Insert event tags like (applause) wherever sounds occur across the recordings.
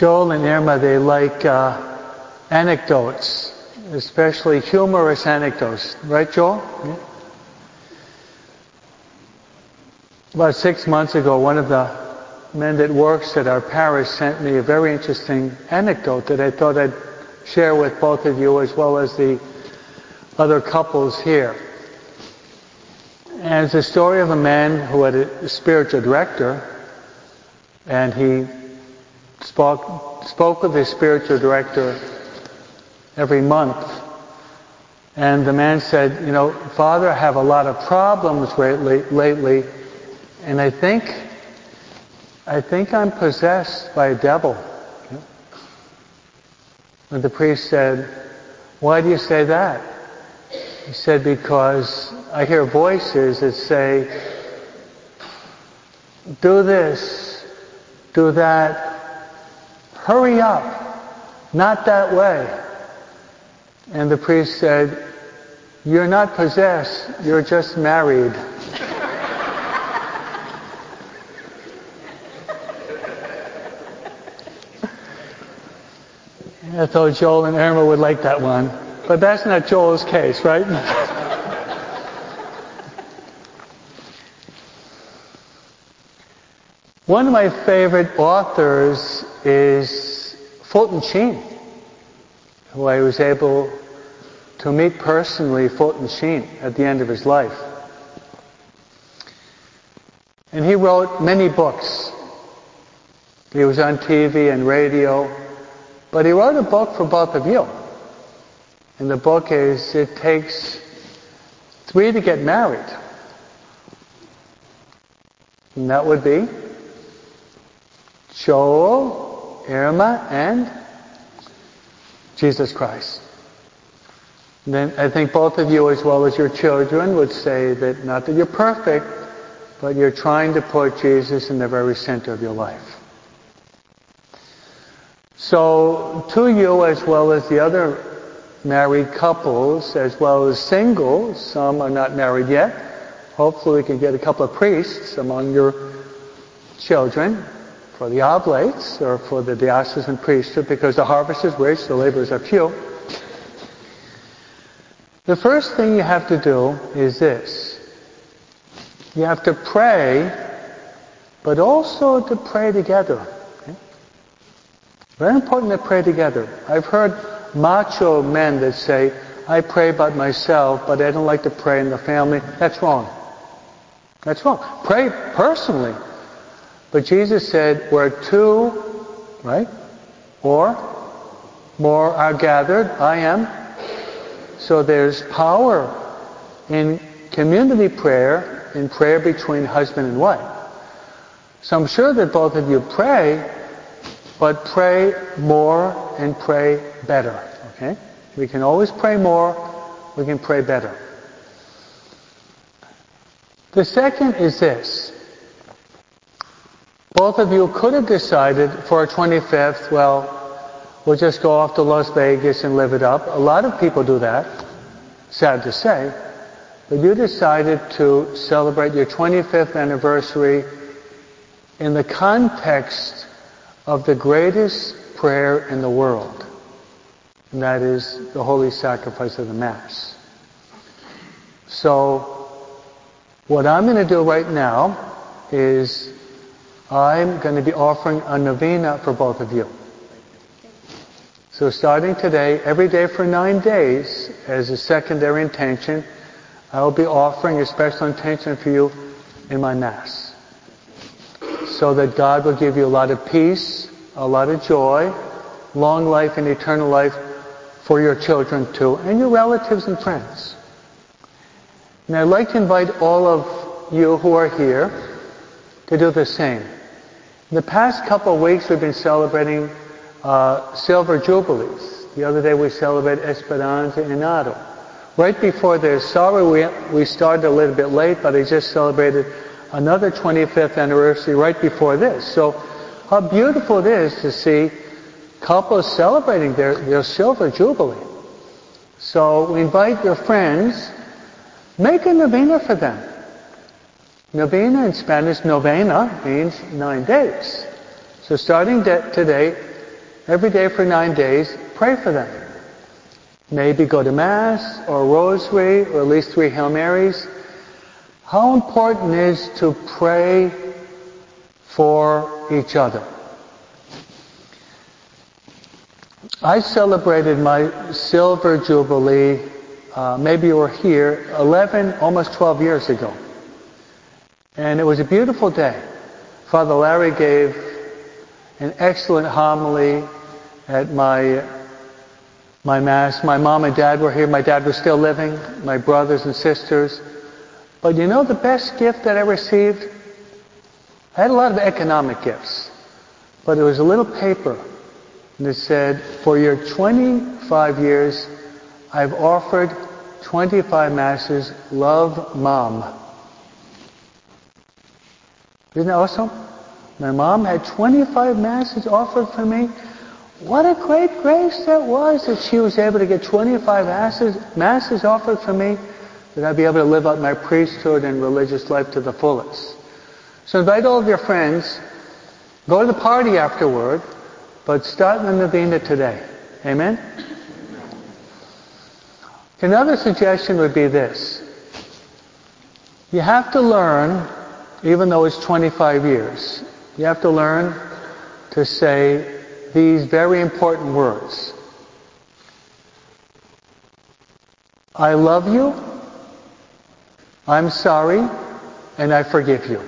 Joel and Irma, they like uh, anecdotes, especially humorous anecdotes. Right, Joel? Yeah. About six months ago, one of the men that works at our parish sent me a very interesting anecdote that I thought I'd share with both of you as well as the other couples here. And it's a story of a man who had a spiritual director, and he spoke, spoke with his spiritual director every month. And the man said, you know, Father, I have a lot of problems lately, lately and I think, I think I'm possessed by a devil. And the priest said, why do you say that? He said, because I hear voices that say, do this, do that, hurry up, not that way. And the priest said, you're not possessed, you're just married. I thought Joel and Irma would like that one. But that's not Joel's case, right? (laughs) one of my favorite authors is Fulton Sheen, who I was able to meet personally, Fulton Sheen, at the end of his life. And he wrote many books. He was on TV and radio. But he wrote a book for both of you. And the book is It Takes Three to Get Married. And that would be Joel, Irma, and Jesus Christ. Then I think both of you, as well as your children, would say that not that you're perfect, but you're trying to put Jesus in the very center of your life. So to you as well as the other married couples, as well as singles, some are not married yet. Hopefully we can get a couple of priests among your children for the oblates or for the diocesan priesthood because the harvest is rich, the laborers are few. The first thing you have to do is this. You have to pray, but also to pray together. Very important to pray together. I've heard macho men that say, I pray about myself, but I don't like to pray in the family. That's wrong. That's wrong. Pray personally. But Jesus said, where two, right, or more are gathered, I am. So there's power in community prayer, in prayer between husband and wife. So I'm sure that both of you pray, but pray more and pray better. Okay? We can always pray more, we can pray better. The second is this. Both of you could have decided for our 25th, well, we'll just go off to Las Vegas and live it up. A lot of people do that, sad to say. But you decided to celebrate your 25th anniversary in the context of the greatest prayer in the world, and that is the holy sacrifice of the Mass. So, what I'm going to do right now is I'm going to be offering a novena for both of you. So starting today, every day for nine days, as a secondary intention, I will be offering a special intention for you in my Mass so that God will give you a lot of peace, a lot of joy, long life and eternal life for your children too, and your relatives and friends. And I'd like to invite all of you who are here to do the same. In the past couple of weeks we've been celebrating uh, Silver Jubilees. The other day we celebrated Esperanza Iñárritu. Right before this, sorry we, we started a little bit late, but I just celebrated another 25th anniversary right before this. So how beautiful it is to see couples celebrating their, their silver jubilee. So we invite your friends, make a novena for them. Novena in Spanish, novena means nine days. So starting de- today, every day for nine days, pray for them. Maybe go to Mass or Rosary or at least three Hail Marys. How important is to pray for each other? I celebrated my silver jubilee, uh, maybe you were here, 11, almost 12 years ago. And it was a beautiful day. Father Larry gave an excellent homily at my my mass. My mom and dad were here. My dad was still living. My brothers and sisters. But you know the best gift that I received? I had a lot of economic gifts. But it was a little paper. And it said, for your 25 years, I've offered 25 masses. Love, Mom. Isn't that awesome? My mom had 25 masses offered for me. What a great grace that was that she was able to get 25 masses, masses offered for me, that I'd be able to live out my priesthood and religious life to the fullest. So invite all of your friends, go to the party afterward, but start the novena today. Amen? Another suggestion would be this. You have to learn, even though it's 25 years, you have to learn to say these very important words. I love you, I'm sorry, and I forgive you.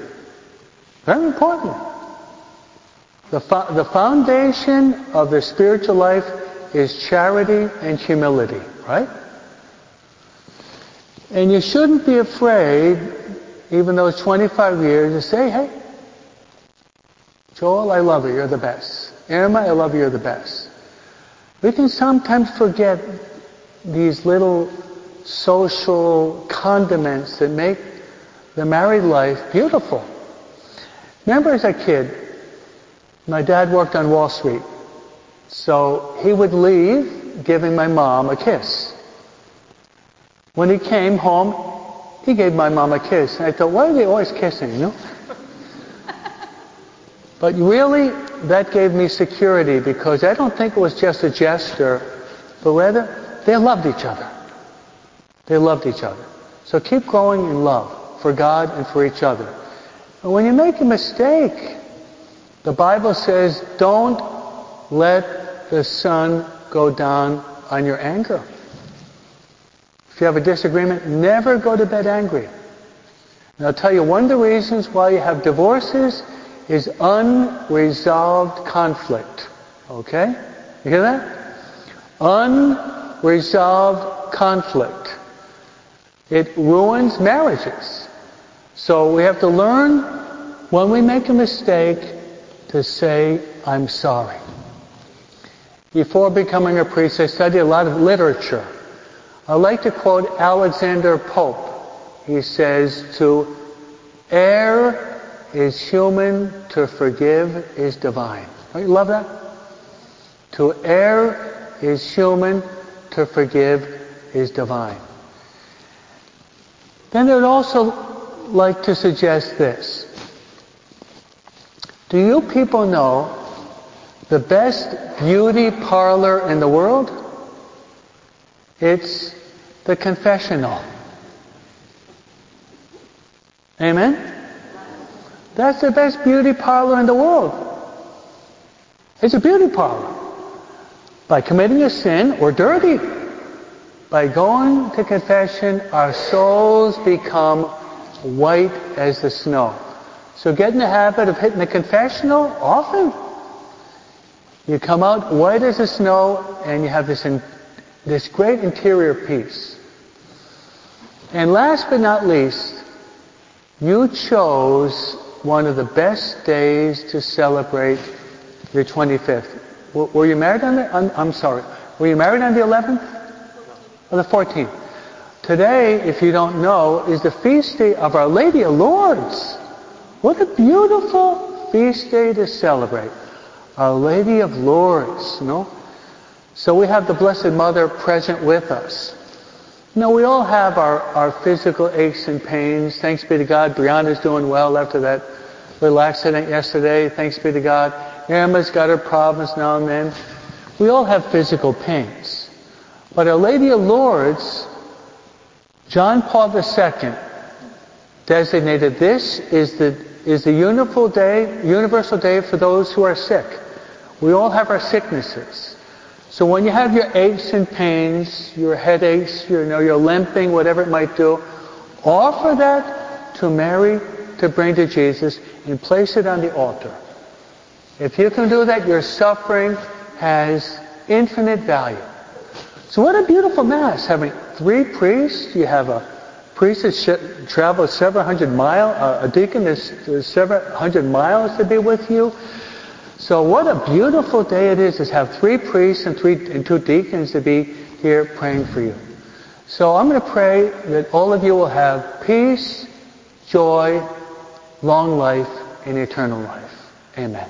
Very important. The, fo- the foundation of the spiritual life is charity and humility, right? And you shouldn't be afraid, even though it's 25 years, to say, hey, Joel, I love you, you're the best. Irma, I love you, you're the best. We can sometimes forget these little social condiments that make the married life beautiful. Remember as a kid, my dad worked on Wall Street. So he would leave giving my mom a kiss. When he came home, he gave my mom a kiss. And I thought, why are they always kissing, you know? But really, that gave me security because I don't think it was just a gesture, but rather they loved each other. They loved each other. So keep growing in love for God and for each other. And when you make a mistake, the Bible says, don't let the sun go down on your anger. You have a disagreement, never go to bed angry. And I'll tell you one of the reasons why you have divorces is unresolved conflict. Okay? You hear that? Unresolved conflict. It ruins marriages. So we have to learn when we make a mistake to say, I'm sorry. Before becoming a priest, I studied a lot of literature. I like to quote Alexander Pope. He says, to err is human, to forgive is divine. Don't you love that? To err is human, to forgive is divine. Then I would also like to suggest this. Do you people know the best beauty parlor in the world? It's the confessional. Amen? That's the best beauty parlor in the world. It's a beauty parlor. By committing a sin, we're dirty. By going to confession, our souls become white as the snow. So get in the habit of hitting the confessional often. You come out white as the snow and you have this, in, this great interior peace. And last but not least, you chose one of the best days to celebrate your 25th. Were you married on the, I'm sorry, were you married on the 11th? Or the 14th? Today, if you don't know, is the feast day of Our Lady of Lourdes. What a beautiful feast day to celebrate. Our Lady of Lourdes, you know? So we have the Blessed Mother present with us. Know, we all have our, our physical aches and pains. Thanks be to God, Brianna's doing well after that little accident yesterday. Thanks be to God. Emma's got her problems now and then. We all have physical pains. But Our Lady of Lourdes, John Paul II, designated this is the, is the universal day, universal day for those who are sick. We all have our sicknesses. So when you have your aches and pains, your headaches, your, you know, your limping, whatever it might do, offer that to Mary to bring to Jesus and place it on the altar. If you can do that, your suffering has infinite value. So what a beautiful Mass, having three priests. You have a priest that travels several hundred miles, a deacon is several hundred miles to be with you. So what a beautiful day it is to have three priests and, three, and two deacons to be here praying for you. So I'm going to pray that all of you will have peace, joy, long life, and eternal life. Amen.